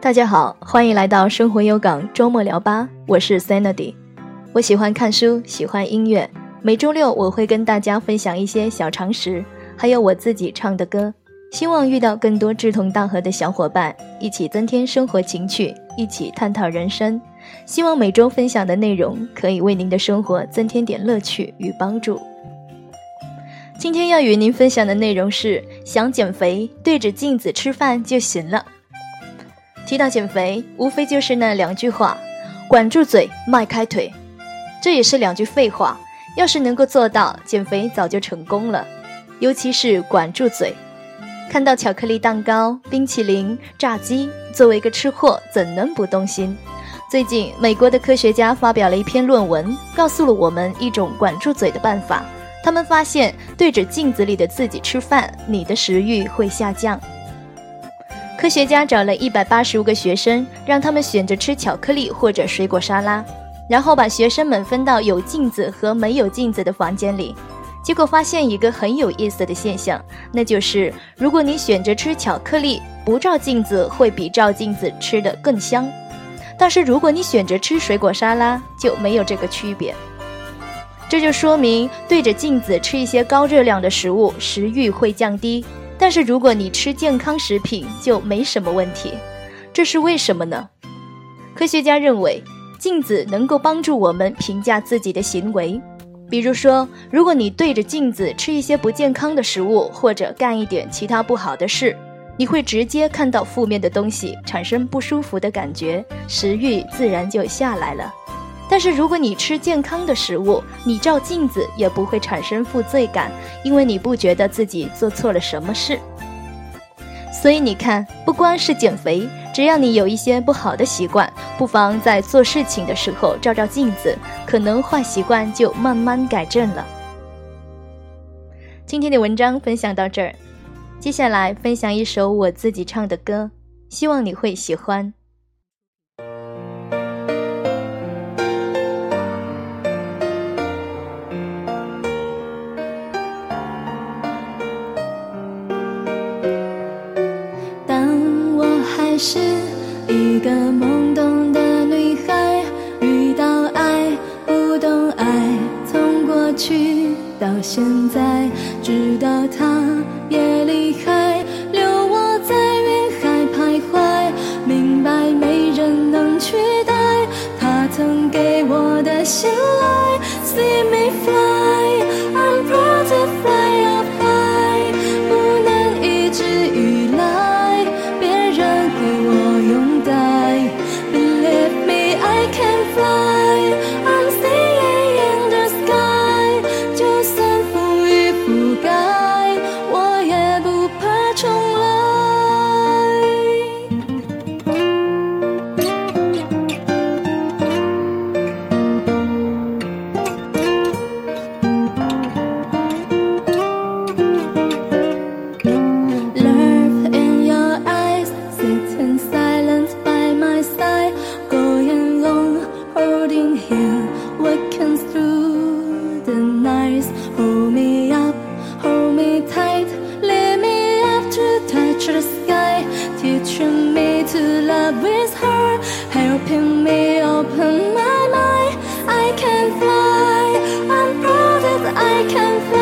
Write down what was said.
大家好，欢迎来到生活有港周末聊吧，我是 Sandy。我喜欢看书，喜欢音乐。每周六我会跟大家分享一些小常识，还有我自己唱的歌。希望遇到更多志同道合的小伙伴，一起增添生活情趣，一起探讨人生。希望每周分享的内容可以为您的生活增添点乐趣与帮助。今天要与您分享的内容是：想减肥，对着镜子吃饭就行了。提到减肥，无非就是那两句话：管住嘴，迈开腿。这也是两句废话。要是能够做到，减肥早就成功了。尤其是管住嘴。看到巧克力蛋糕、冰淇淋、炸鸡，作为一个吃货，怎能不动心？最近，美国的科学家发表了一篇论文，告诉了我们一种管住嘴的办法。他们发现，对着镜子里的自己吃饭，你的食欲会下降。科学家找了一百八十五个学生，让他们选择吃巧克力或者水果沙拉，然后把学生们分到有镜子和没有镜子的房间里。结果发现一个很有意思的现象，那就是如果你选择吃巧克力，不照镜子会比照镜子吃的更香；但是如果你选择吃水果沙拉，就没有这个区别。这就说明对着镜子吃一些高热量的食物，食欲会降低。但是如果你吃健康食品就没什么问题，这是为什么呢？科学家认为，镜子能够帮助我们评价自己的行为。比如说，如果你对着镜子吃一些不健康的食物，或者干一点其他不好的事，你会直接看到负面的东西，产生不舒服的感觉，食欲自然就下来了。但是如果你吃健康的食物，你照镜子也不会产生负罪感，因为你不觉得自己做错了什么事。所以你看，不光是减肥，只要你有一些不好的习惯，不妨在做事情的时候照照镜子，可能坏习惯就慢慢改正了。今天的文章分享到这儿，接下来分享一首我自己唱的歌，希望你会喜欢。是一个懵懂的女孩，遇到爱，不懂爱，从过去到现在，直到他也离开，留我在云海徘徊，明白没人能取代他曾给我的信赖。ah